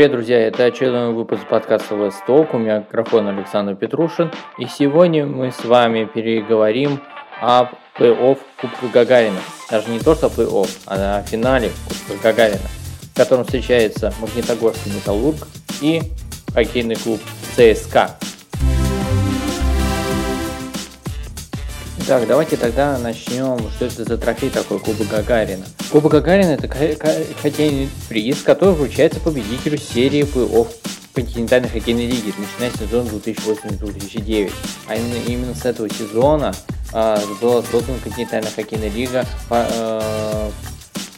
Привет, друзья! Это очередной выпуск подкаста Восток. У микрофон Александр Петрушин. И сегодня мы с вами переговорим об плей-офф Кубка Гагарина. Даже не то, что плей-офф, а о финале Кубка Гагарина, в котором встречается Магнитогорский Металлург и хоккейный клуб ЦСКА. Так, давайте тогда начнем. Что это за трофей такой Кубок Гагарина? Кубок Гагарина это хоккейный приз, который вручается победителю серии плей-офф континентальной хоккейной лиги, начиная с сезона 2008-2009. А именно, именно с этого сезона а, была создана континентальная хоккейная лига, по, а,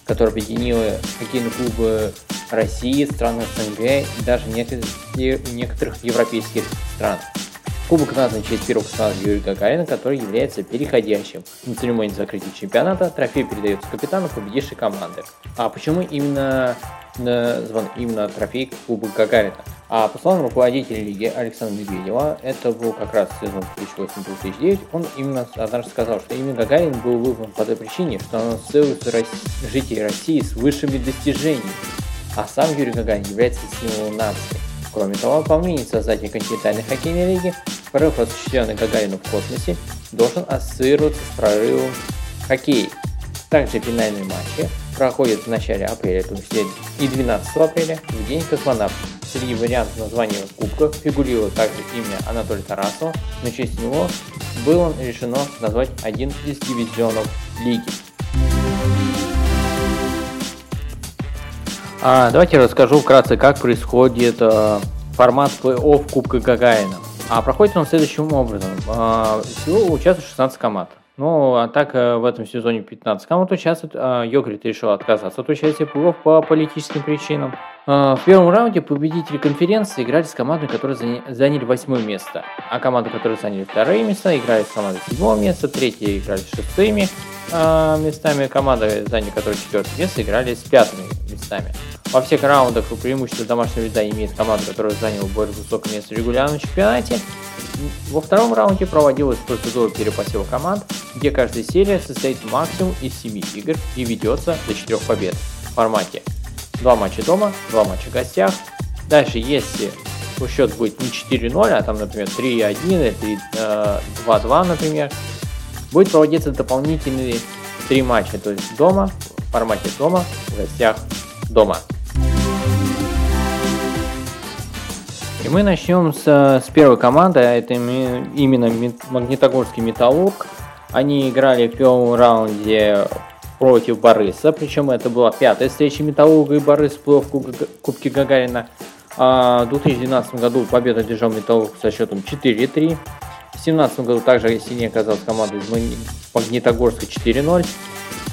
которая объединила хоккейные клубы России, стран СНГ и даже некоторых, некоторых европейских стран. Кубок назван в честь первого космонавта Юрия Гагарина, который является переходящим. На церемонии закрытия чемпионата трофей передается капитану победившей команды. А почему именно назван именно трофей Кубок Гагарина? А по словам руководителя лиги Александра Медведева, это был как раз сезон 2008-2009, он именно однажды сказал, что именно Гагарин был выбран по той причине, что он ассоциируется жителей России с высшими достижениями, а сам Юрий Гагарин является символом нации. Кроме того, по мнению создателей континентальной хоккейной лиги, прорыв, осуществленный Гагарину в космосе, должен ассоциироваться с прорывом хоккея. Также финальные матчи проходят в начале апреля, то есть и 12 апреля, в день космонавтов. Среди вариантов названия кубка фигурировало также имя Анатолия Тарасова, но в честь него было решено назвать один из дивизионов лиги. А, давайте расскажу вкратце, как происходит э, формат плей-офф Кубка Гагарина. А проходит он следующим образом. Э, всего участвует 16 команд. Ну, а так э, в этом сезоне 15 команд участвует. Э, Йогрит решил отказаться от участия плей-офф по политическим причинам. В первом раунде победители конференции играли с командой, которые заняли восьмое место. А команды, которые заняли вторые места, играли с командой седьмого места, третьи играли с шестыми местами. Команда, заняли которые четвертое место, играли с пятыми местами. Во всех раундах преимущество домашнего льда имеет команда, которая заняла более высокое место в регулярном чемпионате. Во втором раунде проводилась процедура перепосева команд, где каждая серия состоит максимум из 7 игр и ведется до 4 побед в формате 2 матча дома, 2 матча в гостях. Дальше, если счет будет не 4-0, а там, например, 3-1 или 2-2, например, будет проводиться дополнительные 3 матча, то есть дома, формате дома, в гостях, дома. И мы начнем с, с первой команды, а это именно Магнитогорский Металлург. Они играли в первом раунде против Барыса, причем это была пятая встреча Металлурга и Барыс в Кубке Гагарина. А в 2012 году победа одержал Металлург со счетом 4-3. В 2017 году также сильнее оказалась команда из Магнитогорска 4-0.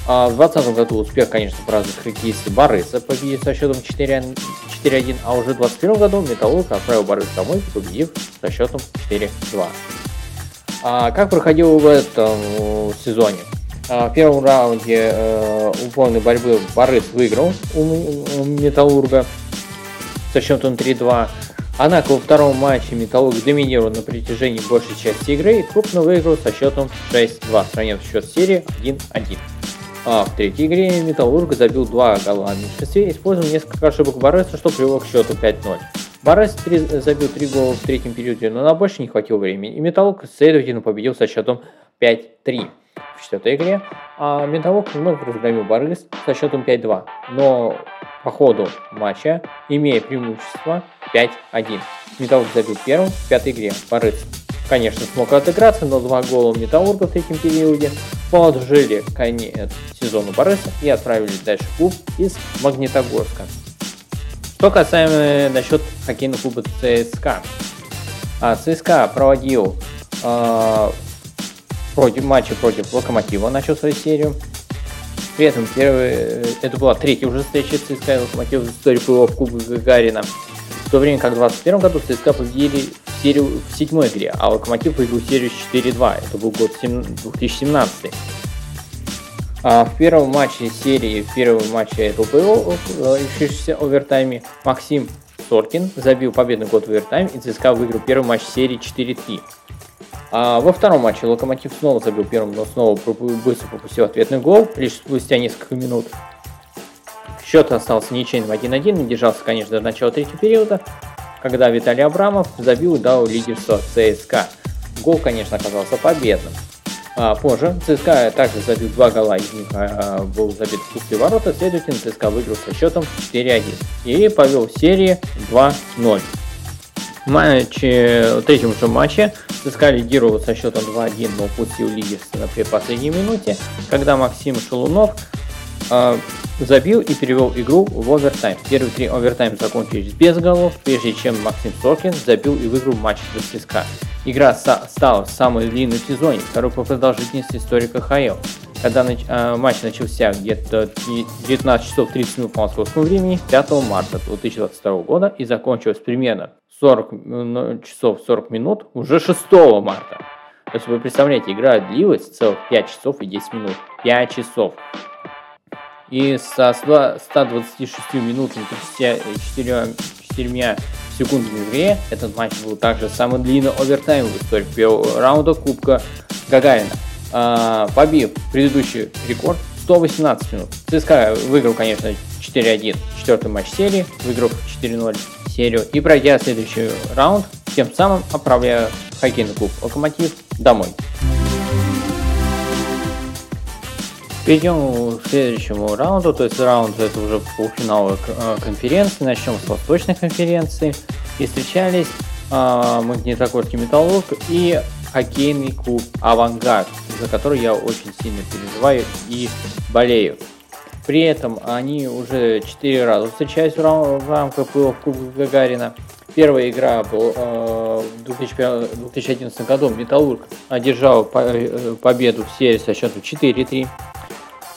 А в 2020 году успех, конечно, празднует хоккеисты Барыса, победив со счетом 4-1, а уже в 2021 году Металлург отправил Барыс домой, победив со счетом 4-2. А как проходил в этом сезоне? А, в первом раунде э, упорной борьбы Барыс выиграл у, Металлурга со счетом 3-2. Однако во втором матче Металлург доминировал на протяжении большей части игры и крупно выиграл со счетом 6-2, сравнив счет серии 1-1. А в третьей игре Металлург забил два гола в меньшинстве, использовал несколько ошибок Бареса, что привело к счету 5-0. Барес забил три гола в третьем периоде, но на больше не хватило времени, и Металлург, следовательно, победил со счетом 5-3 в четвертой игре, а Металлург вновь разгромил Барыс со счетом 5-2, но по ходу матча, имея преимущество 5-1. Металлург забил первым в пятой игре. Барыс конечно, смог отыграться, но два гола Металлурга в третьем периоде положили конец сезону Бориса и отправили дальше клуб из Магнитогорска. Что касаемо насчет хоккейного клуба ЦСКА. А, ЦСКА проводил э, против, матчи против Локомотива, начал свою серию. При этом первый, это была третья уже встреча ЦСКА и Локомотива в истории плей-офф Кубка Гагарина. В то время как в 2021 году ЦСКА победили серию в седьмой игре, а Локомотив выиграл серию 4-2. Это был год 2017. А в первом матче серии, в первом матче ПО, решившемся овертайме, Максим Соркин забил победный год в овертайме и ЦСКА выиграл первый матч серии 4-3. А во втором матче Локомотив снова забил первым, но снова быстро пропустил ответный гол, лишь спустя несколько минут. Счет остался ничейным 1-1, не держался, конечно, до начала третьего периода, когда Виталий Абрамов забил и дал лидерство ЦСКА. Гол, конечно, оказался победным. А, позже ЦСКА также забил два гола, из них а, был забит в пустые ворота, следовательно, ЦСКА выиграл со счетом 4-1 и повел серии 2-0. В матче, в третьем же матче ЦСКА лидировал со счетом 2-1, но упустил лидерство на предпоследней минуте, когда Максим Шелунов э, забил и перевел игру в овертайм. Первые три овертайм закончились без голов, прежде чем Максим Соркин забил и выиграл матч за ЦСКА. Игра стала самой длинной в сезоне, второй по продолжительности истории КХЛ. Когда нач... э, матч начался где-то 19 часов 30 минут по московскому времени 5 марта 2022 года и закончилась примерно 40 ну, часов 40 минут уже 6 марта. То есть вы представляете, игра длилась целых 5 часов и 10 минут. 5 часов. И со 126 минутами 34 4 секундами в игре этот матч был также самый длинный овертайм в истории первого раунда Кубка Гагарина, а, побив предыдущий рекорд 118 минут. ЦСКА выиграл, конечно, 4-1 четвертый матч серии, выиграв 4-0 серию и пройдя следующий раунд, тем самым отправляя хоккейный клуб «Локомотив» домой. Перейдем к следующему раунду, то есть раунд это уже полуфинал э, конференции. Начнем с Восточной конференции. И встречались э, Магнитогорский Металлург и хоккейный клуб «Авангард», за который я очень сильно переживаю и болею. При этом они уже 4 раза встречались в рамках плей Кубка Гагарина. Первая игра была э, в 2011 году. Металлург одержал э, победу в серии со счетом 4-3.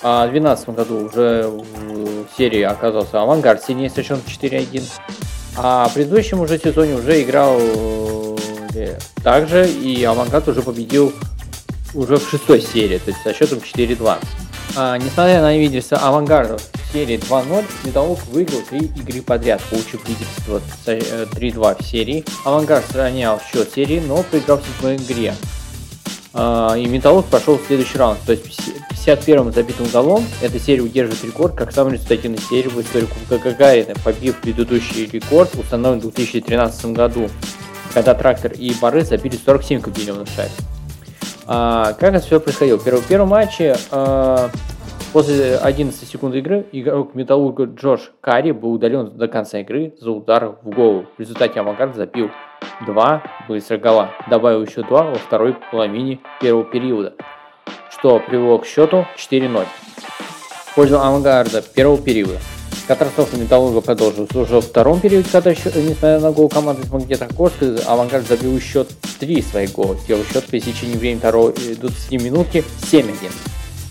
А в 2012 году уже в серии оказался Авангард сильнее со счетом 4-1. А в предыдущем уже сезоне уже играл э, также, и Авангард уже победил уже в шестой серии, то есть со счетом 4-2. А, несмотря на лидерство Авангарда в серии 2-0, Металлург выиграл три игры подряд, получив лидерство 3-2 в серии. Авангард сравнял счет серии, но проиграл в седьмой игре. А, и Металлург прошел в следующий раунд. То есть 51-м забитым голом эта серия удерживает рекорд как самая результативная серия в истории Кубка Гагарина, побив предыдущий рекорд, установленный в 2013 году, когда Трактор и Бары забили 47 кабинетов шайб. А, как это все происходило? В первом, первом матче а, после 11 секунд игры игрок Металлурга Джош Карри был удален до конца игры за удар в голову. В результате Авангард забил два быстрых гола, добавил еще два во второй половине первого периода, что привело к счету 4-0 в пользу Авангарда первого периода. Катастрофа Металлурга продолжилась уже во втором периоде, когда еще, несмотря на гол команды из Магнитогорска, Авангард забил счет 3 своих гола, сделал счет при течение времени второй 20 минутки 7-1.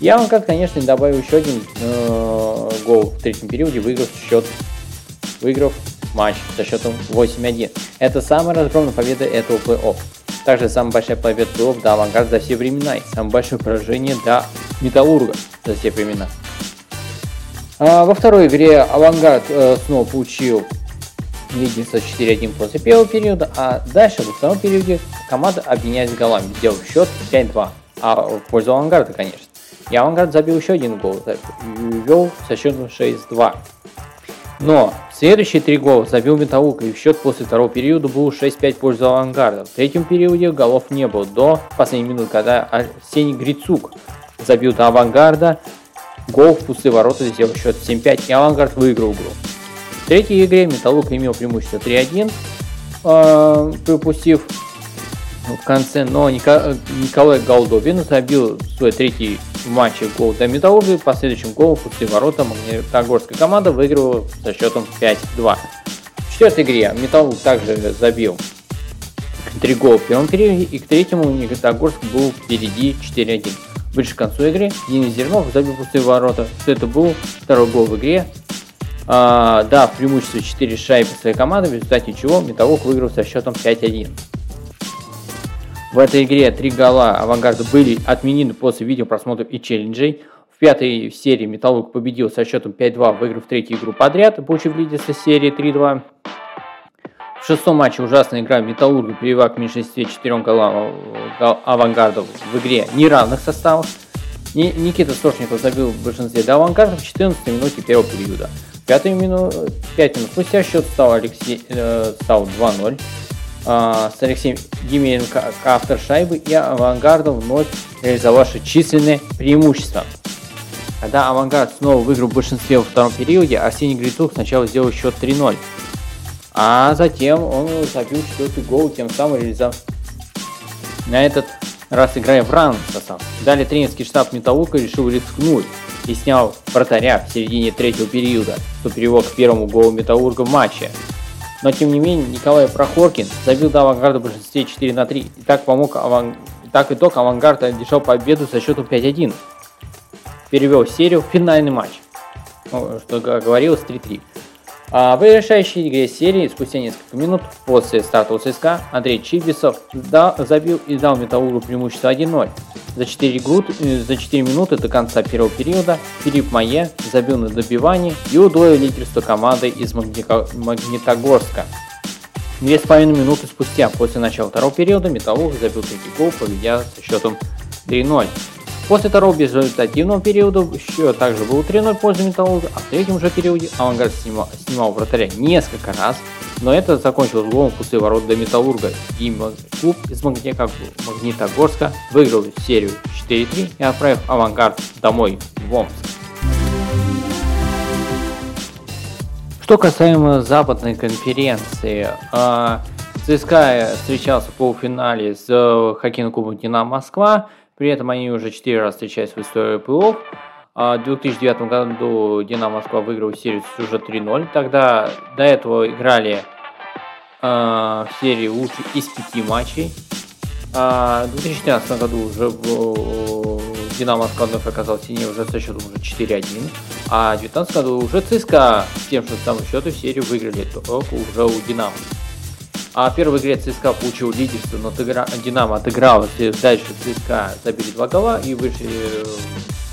И Авангард, конечно, добавил еще один э, гол в третьем периоде, выиграв счет, выиграв матч со счетом 8-1. Это самая разгромная победа этого плей-офф. Также самая большая победа плей-офф для Авангарда за все времена и самое большое поражение для Металлурга за все времена. А во второй игре Авангард э, снова получил лидерство 4-1 после первого периода, а дальше во втором периоде команда обменялась голами, сделав счет 5-2. А в пользу Авангарда, конечно. И Авангард забил еще один гол вел со счетом 6-2. Но следующие три гола забил Металлург, и счет после второго периода был 6-5 в пользу Авангарда. В третьем периоде голов не было до последней минуты, когда Арсений Грицук забил до Авангарда, Гол в пустые ворота сделал счет 7-5, и Авангард выиграл игру. В третьей игре Металлург имел преимущество 3-1, э, а, пропустив в конце, но Николай Голдобин забил свой третий матч гол для Металлурга, последующим голом в пустые ворота Магнитогорская команда выиграла со счетом 5-2. В четвертой игре Металлург также забил три гола в первом периоде, и к третьему Магнитогорск был впереди 4-1. Ближе к концу игры Денис Зернов забил пустые ворота. Это был второй гол в игре. А, да, в преимуществе 4 шайбы своей команды, в результате чего Металлург выиграл со счетом 5-1. В этой игре три гола авангарда были отменены после видеопросмотров и челленджей. В пятой серии Металлург победил со счетом 5-2, выиграв третью игру подряд, получив лидерство серии 3-2. В шестом матче ужасная игра Металлурга привела к меньшинстве четырем голам авангардов в игре неравных составов. Никита Сошников забил в большинстве до авангарда в 14 минуте первого периода. Пятую минут, 5 минут спустя счет стал, Алексей, э, стал 2-0. А, с Алексеем Емельяненко автор шайбы и авангардом вновь реализовавший численное преимущество. Когда авангард снова выиграл в большинстве во втором периоде, Арсений Грицук сначала сделал счет 3-0. А затем он забил четвертый гол, тем самым реализовав на этот раз играя в ран состав. Далее тренерский штаб Металлурга решил рискнуть и снял вратаря в середине третьего периода, что привел к первому голу Металлурга в матче. Но тем не менее Николай Прохоркин забил до авангарда в большинстве 4 на 3 и так помог аван... так итог авангард одержал победу со счетом 5-1. Перевел серию в финальный матч, что говорилось 3-3. А в решающей игре серии спустя несколько минут после старта у ЦСКА Андрей Чибисов забил и дал Металлургу преимущество 1-0. За 4, груд, э, за 4 минуты до конца первого периода Филипп Майе забил на добивании и удвоил лидерство команды из Магнитогорска. Две с половиной минуты спустя после начала второго периода Металлург забил третий гол, победя со счетом 3-0. После второго безрезультативного периода счет также был 3-0 в пользу Металлурга, а в третьем же периоде Авангард снимал, снимал вратаря несколько раз, но это закончилось голом в пустые ворот до Металлурга. И клуб из Магнитогорска выиграл серию 4-3 и отправив Авангард домой в Омск. Что касаемо западной конференции, а, ЦСКА встречался в полуфинале с э, хоккейным клубом «Динамо Москва», при этом они уже 4 раза встречались в истории плей-офф. А в 2009 году Динамо Москва выиграл серию уже 3-0. Тогда до этого играли э, в серии лучше из пяти матчей. А в 2014 году уже э, Динамо Москва вновь оказался сильнее уже со счетом уже 4-1. А в 2019 году уже ЦСКА тем же самым счетом серию выиграли только уже у Динамо. А в первой игре ЦСКА получил лидерство, но Динамо отыгралось, дальше ЦСКА забили два гола и вышли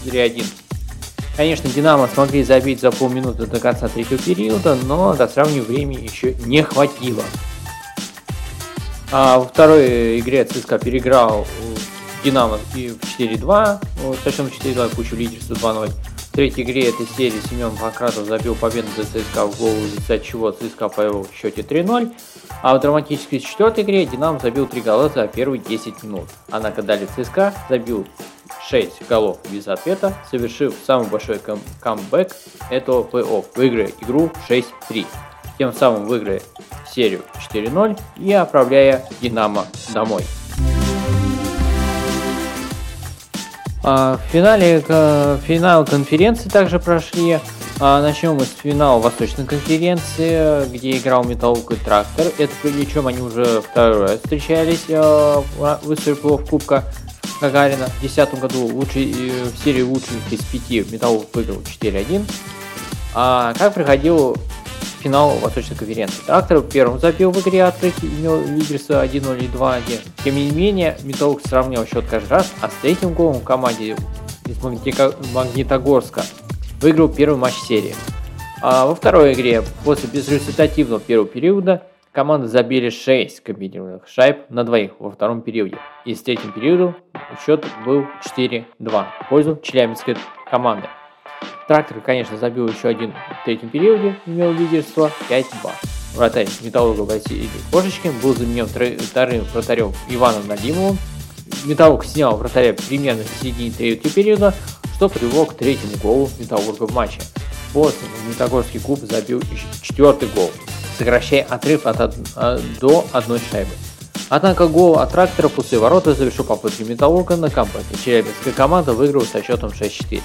3-1. Э, Конечно, Динамо смогли забить за полминуты до конца третьего периода, но до сравнения времени еще не хватило. А во второй игре ЦСКА переиграл Динамо и в 4-2, со счетом 4-2 получил лидерство 2-0 третьей игре этой серии Семен Панкратов забил победу за ЦСКА в голову, из-за чего ЦСКА повел в счете 3-0. А в драматической четвертой игре Динамо забил 3 гола за первые 10 минут. Однако далее ЦСКА забил 6 голов без ответа, совершив самый большой кам- камбэк этого плей-офф, выиграя игру 6-3. Тем самым выиграя серию 4-0 и отправляя Динамо домой. В финале финал конференции также прошли. А, начнем мы с финала Восточной конференции, где играл Металлург и Трактор. Это причем они уже второй раз встречались а, в истории Кубка Гагарина. В 2010 году лучший, э, в серии лучших из пяти Металлург выиграл 4-1. А как проходил финал Восточной конференции. Трактор первым забил в игре открытия, имел лидерство 1-0 и 2-1. Тем не менее, Металлург сравнял счет каждый раз, а с третьим голом команде из Магнитогорска выиграл первый матч серии. А во второй игре, после безрезультативного первого периода, команды забили 6 комбинированных шайб на двоих во втором периоде. И с третьим периодом счет был 4-2 в пользу челябинской команды. Трактор, конечно, забил еще один в третьем периоде, имел лидерство 5-2. Вратарь Металлурга Василий Кошечкин был заменен вторым вратарем Иваном Надимовым. Металлург снял вратаря примерно в середине третьего периода, что привело к третьему голу Металлурга в матче. После Метагорский клуб забил четвертый гол, сокращая отрыв от од... А, до одной шайбы. Однако гол от трактора после ворота завершил попытки Металлурга на кампэке. Челябинская команда выиграла со счетом 6-4.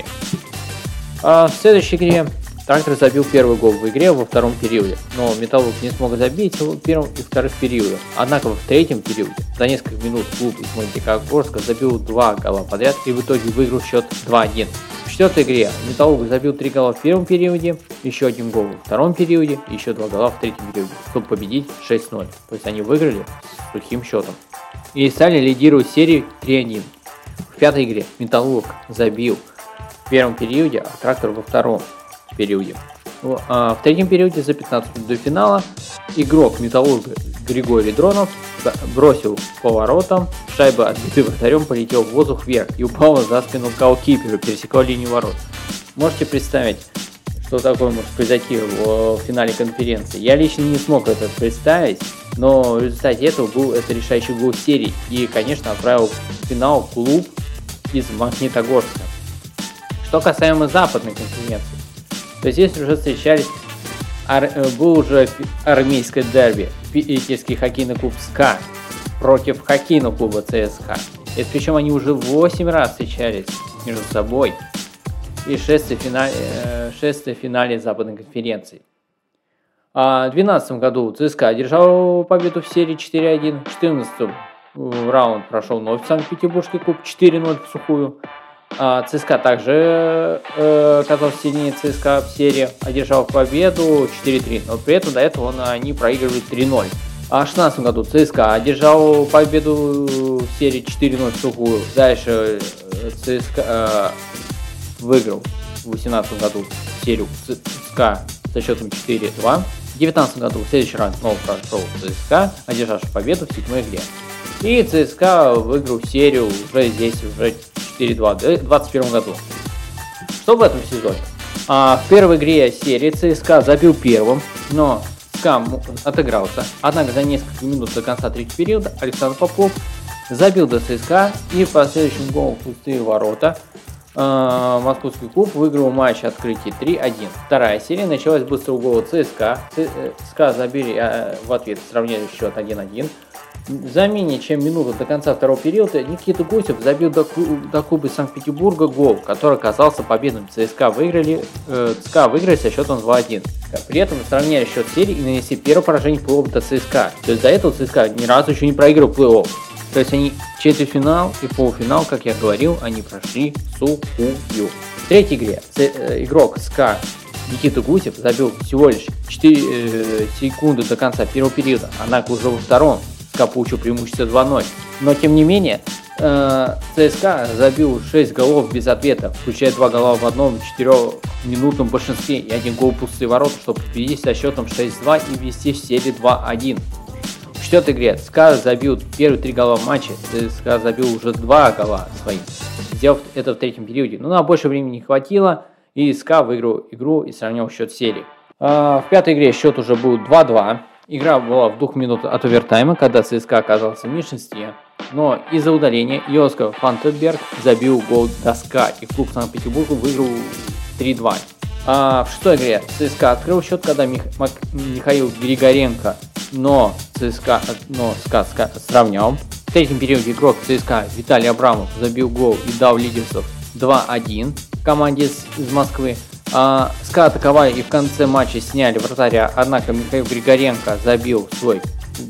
А в следующей игре Трактор забил первый гол в игре во втором периоде, но Металлург не смог забить в первом и вторых периодах. Однако в третьем периоде за несколько минут клуб из Монтикогорска забил два гола подряд и в итоге выиграл счет 2-1. В четвертой игре Металлург забил три гола в первом периоде, еще один гол во втором периоде и еще два гола в третьем периоде, чтобы победить 6-0. То есть они выиграли с сухим счетом. И стали лидировать серии 3-1. В пятой игре Металлург забил в первом периоде, а трактор во втором периоде. А, в третьем периоде за 15 минут до финала игрок Металлурга Григорий Дронов бросил поворотом, шайба отбитым вратарем полетела в воздух вверх и упала за спину голкипера, пересекла линию ворот. Можете представить, что такое может произойти в, в финале конференции. Я лично не смог это представить, но в результате этого был это решающий гол серии. И, конечно, отправил в финал клуб из Магнитогорска. Что касаемо западной конференции, то здесь уже встречались, ар, э, был уже армейское дерби, питерский хоккейный клуб СКА против хоккейного клуба ЦСКА. Это причем они уже 8 раз встречались между собой и шестое финале, э, шестое финале западной конференции. А в 2012 году ЦСКА одержал победу в серии 4-1. В 2014 раунд прошел вновь Санкт-Петербургский клуб 4-0 в сухую. А ЦСКА также э, оказался сильнее ЦСКА в серии, одержал победу 4-3, но при этом до этого он, они проигрывали 3-0. А в 2016 году ЦСКА одержал победу в серии 4-0 в сухую. Дальше э, ЦСКА э, выиграл в 2018 году серию ЦСКА со счетом 4-2. В 2019 году в следующий раз снова прошел ЦСКА, одержавший победу в седьмой игре. И ЦСКА выиграл серию уже здесь, уже 4-2 в 2021 году. Что в этом сезоне? А, в первой игре серии ЦСКА забил первым, но ЦСКА отыгрался. Однако за несколько минут до конца третьего периода Александр Попов забил до ЦСКА и по следующему голу пустые ворота э, московский клуб выиграл матч открытия 3-1. Вторая серия началась быстрого гола ЦСКА. ЦСКА забили э, в ответ, сравняли счет 1-1. За менее чем минуту до конца второго периода Никита Гусев забил до, до клуба Санкт-Петербурга гол, который оказался победным. ЦСКА выиграли, э, ЦСКА выиграли со счетом 2-1. При этом сравняли счет серии и нанесли первое поражение плей-офф до ЦСКА. То есть до этого ЦСКА ни разу еще не проиграл плей-офф. То есть они четвертьфинал и полуфинал, как я говорил, они прошли сухую. В третьей игре э, игрок СКА Никита Гусев забил всего лишь 4 э, секунды до конца первого периода, однако уже во втором ЦСКА получил преимущество 2-0. Но тем не менее, э, ЦСКА забил 6 голов без ответа, включая 2 гола в одном 4-минутном большинстве и один гол пустые ворота, чтобы победить со счетом 6-2 и ввести в серии 2-1. В четвертой игре ЦСКА забил первые три гола в матче, ЦСКА забил уже два гола своим, сделав это в третьем периоде. Но на больше времени не хватило, и ЦСКА выиграл игру и сравнял счет серии. А, в пятой игре счет уже был 2-2. Игра была в двух минут от овертайма, когда ЦСКА оказался в меньшинстве. Но из-за удаления Йоска Фантеберг забил гол доска, и клуб Санкт-Петербурга выиграл 3-2. А в шестой игре ЦСКА открыл счет, когда Мих... Михаил Григоренко, но ЦСКА, но ЦСКА, ЦСКА сравнял. В третьем периоде игрок ЦСКА Виталий Абрамов забил гол и дал лидерство 2-1 команде из Москвы. А, СКА атаковали и в конце матча сняли вратаря, однако Михаил Григоренко забил свой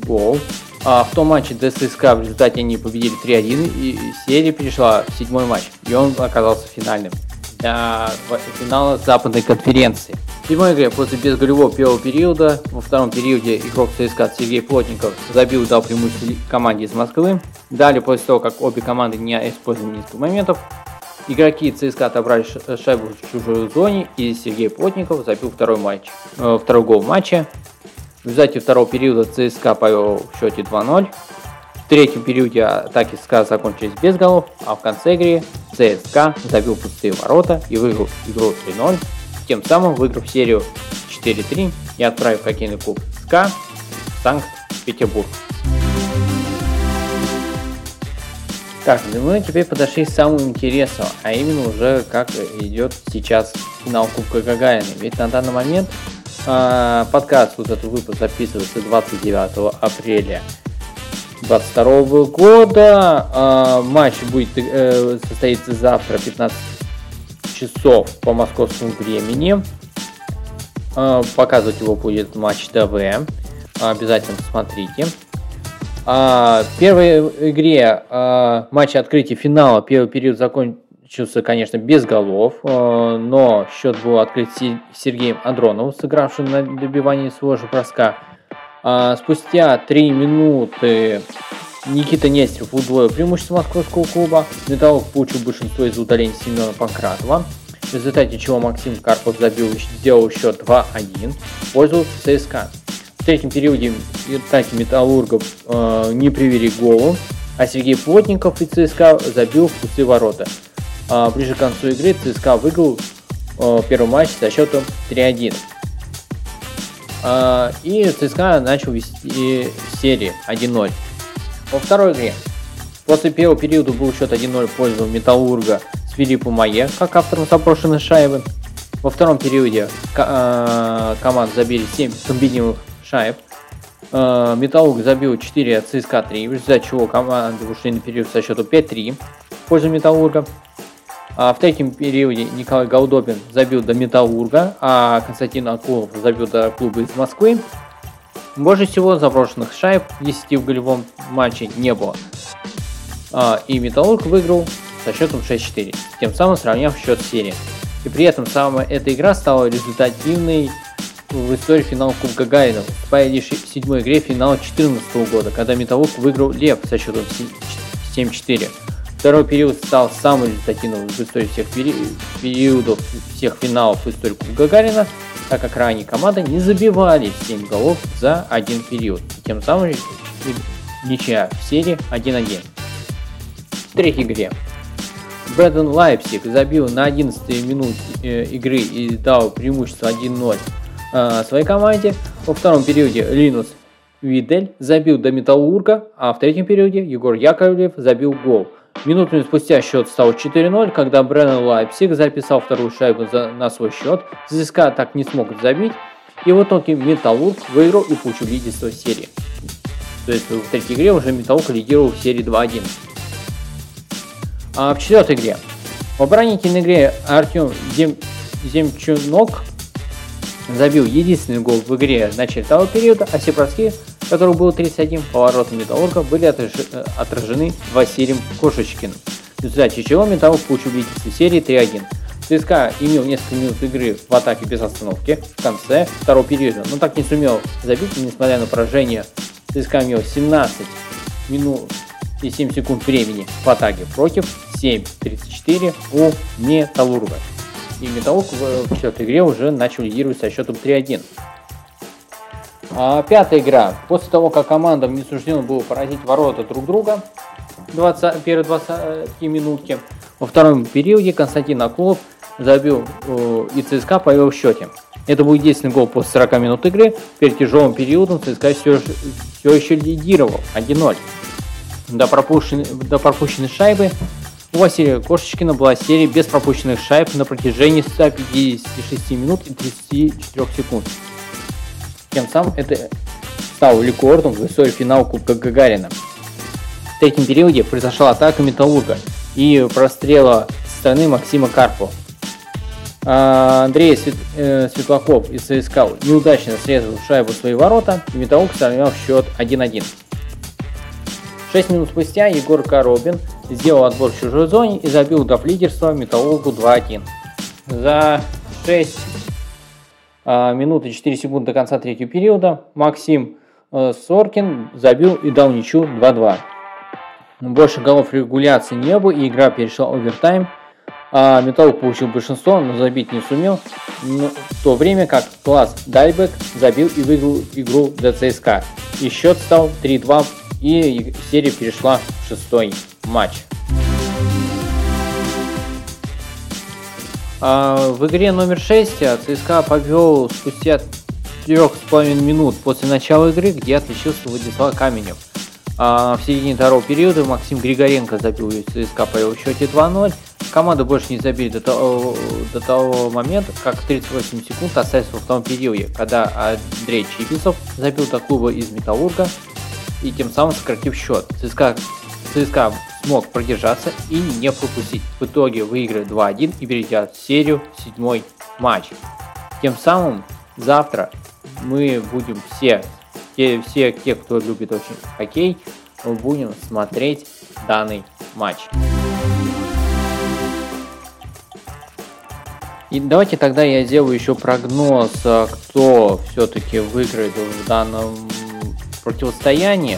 гол. А в том матче ДССК в результате они победили 3-1 и серия перешла в седьмой матч, и он оказался финальным для финала западной конференции. В седьмой игре после безголевого первого периода, во втором периоде игрок ЦСКА Сергей Плотников забил и дал преимущество команде из Москвы. Далее, после того, как обе команды не использовали несколько моментов, игроки ЦСКА отобрали шайбу в чужой зоне, и Сергей Плотников забил второй, матч, э, второй гол в матче. В результате второго периода ЦСКА повел в счете 2-0. В третьем периоде атаки СКА закончились без голов, а в конце игры ЦСКА забил пустые ворота и выиграл игру 3-0, тем самым выиграв серию 4-3 и отправив хоккейный клуб СКА в Санкт-Петербург. Так, мы теперь подошли к самому интересному, а именно уже как идет сейчас финал Кубка Гагарина. Ведь на данный момент э, подкаст, вот этот выпуск записывается 29 апреля 22 года. Э, матч будет э, состоится завтра 15 часов по московскому времени. Э, показывать его будет Матч ТВ. Обязательно посмотрите. А, в первой игре а, матча открытия финала первый период закончился, конечно, без голов, а, но счет был открыт Сергеем Андроновым, сыгравшим на добивании своего же броска. А, спустя три минуты Никита Нестеров удвоил преимущество московского клуба. Металлург получил большинство из удалений Семена Панкратова. В результате чего Максим Карпов забил, сделал счет 2-1 в пользу ЦСКА. В третьем периоде атаки Металлургов э, не привели голу, а Сергей Плотников и ЦСКА забил в пустые ворота. А ближе к концу игры ЦСКА выиграл э, первый матч со счетом 3-1. Э, и ЦСКА начал вести серии 1-0. Во второй игре после первого периода был счет 1-0 в пользу Металлурга с Филиппом Мае, как автором запрошенной шайбы. Во втором периоде э, команд забили 7 комбинированных шайб. Э, Металлург забил 4 от ЦСКА 3, в результате чего команды ушли на период со счету 5-3 в пользу Металлурга. А в третьем периоде Николай Гаудобин забил до Металлурга, а Константин Акулов забил до клуба из Москвы. Больше всего заброшенных шайб 10 в голевом матче не было. А, и Металлург выиграл со счетом 6-4, тем самым сравняв счет серии. И при этом самая эта игра стала результативной в истории финала Кубка Гагарина, уступая лишь в седьмой игре финала 2014 года, когда Металлург выиграл Лев со счетом 7-4. Второй период стал самым результативным в истории всех пери периодов, всех финалов в истории Кубка Гагарина, так как ранее команды не забивали 7 голов за один период. Тем самым ничья в серии 1-1. В третьей игре Брэндон Лайпсик забил на 11 минут э, игры и дал преимущество 1-0 э, своей команде. Во втором периоде Линус Видель забил до Металлурга, а в третьем периоде Егор Яковлев забил гол. Минутами спустя счет стал 4-0, когда Брэндон Лайпсик записал вторую шайбу за, на свой счет. ЦСКА так не смог забить. И в итоге Металлург выиграл и получил лидерство серии. То есть в третьей игре уже Металлург лидировал в серии 2-1. А в четвертой игре в оборонительной игре Артем Зем... Земчёнок забил единственный гол в игре в начале того периода, а Сепарский которых было 31 поворотом Металлурга, были э, отражены Василием Кошечкиным. В результате чего Металлург получил лидерство серии 3-1. ЦСКА имел несколько минут игры в атаке без остановки в конце второго периода, но так не сумел забить, несмотря на поражение. ЦСКА имел 17 минут и 7 секунд времени в атаке против 7.34 у Металлурга. И Металлург в четвертой игре уже начал лидировать со счетом 3-1. А, пятая игра. После того, как командам не суждено было поразить ворота друг друга 20, первые 20 минутки, во втором периоде Константин Акулов забил э, и ЦСКА повел в счете. Это был единственный гол после 40 минут игры. Перед тяжелым периодом ЦСКА все, все еще лидировал 1-0. До пропущенной, до пропущенной шайбы Василия Кошечкина была серия без пропущенных шайб на протяжении 156 минут и 34 секунд. Тем самым это стало рекордом в истории финала Кубка Гагарина. В третьем периоде произошла атака Металлурга и прострела со стороны Максима Карпо. А Андрей Свет, э, Светлаков из ЦСКА неудачно срезал шайбу в свои ворота, и Металлург сравнял счет 1-1. Шесть минут спустя Егор Коробин сделал отбор в чужой зоне и забил удав лидерства Металлургу 2-1. За 6 а, минуты 4 секунды до конца третьего периода Максим э, Соркин забил и дал ничью 2-2. Больше голов регуляции не было, и игра перешла в овертайм. А Металлург получил большинство, но забить не сумел. Но в то время как класс Дайбек забил и выиграл игру для ЦСКА. И счет стал 3-2, и серия перешла в шестой матч. А, в игре номер 6 ЦСКА повел спустя 3,5 минут после начала игры, где отличился Владислав Каменев. А, в середине второго периода Максим Григоренко забил ЦСКА повел в счете 2-0. Команда больше не забили до того, до того момента, как 38 секунд остались во втором периоде, когда Андрей Чиписов забил до клуба из Металлурга и тем самым сократив счет. ЦСКА, ЦСКА смог продержаться и не пропустить. В итоге выиграли 2-1 и перейдя в серию седьмой матч. Тем самым завтра мы будем все, все, все те, кто любит очень хоккей, мы будем смотреть данный матч. И давайте тогда я сделаю еще прогноз, а, кто все-таки выиграет в данном противостоянии.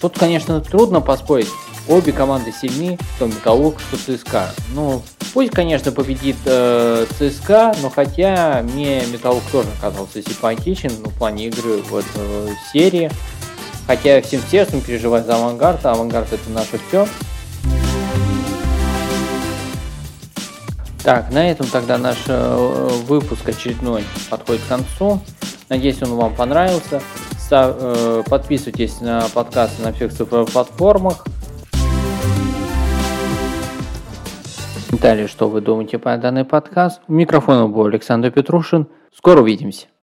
Тут, конечно, трудно поспорить. Обе команды сильны, что Металлург, что ЦСКА. Ну, пусть, конечно, победит э, ЦСКА, но хотя мне Металлург тоже оказался симпатичен ну, в плане игры в этой э, серии. Хотя я всем сердцем переживаю за Авангард, а Авангард это наше все. Так, на этом тогда наш э, выпуск очередной подходит к концу. Надеюсь, он вам понравился. Э, подписывайтесь на подкасты на всех цифровых платформах. Комментарии, что вы думаете по данный подкаст. У микрофона был Александр Петрушин. Скоро увидимся.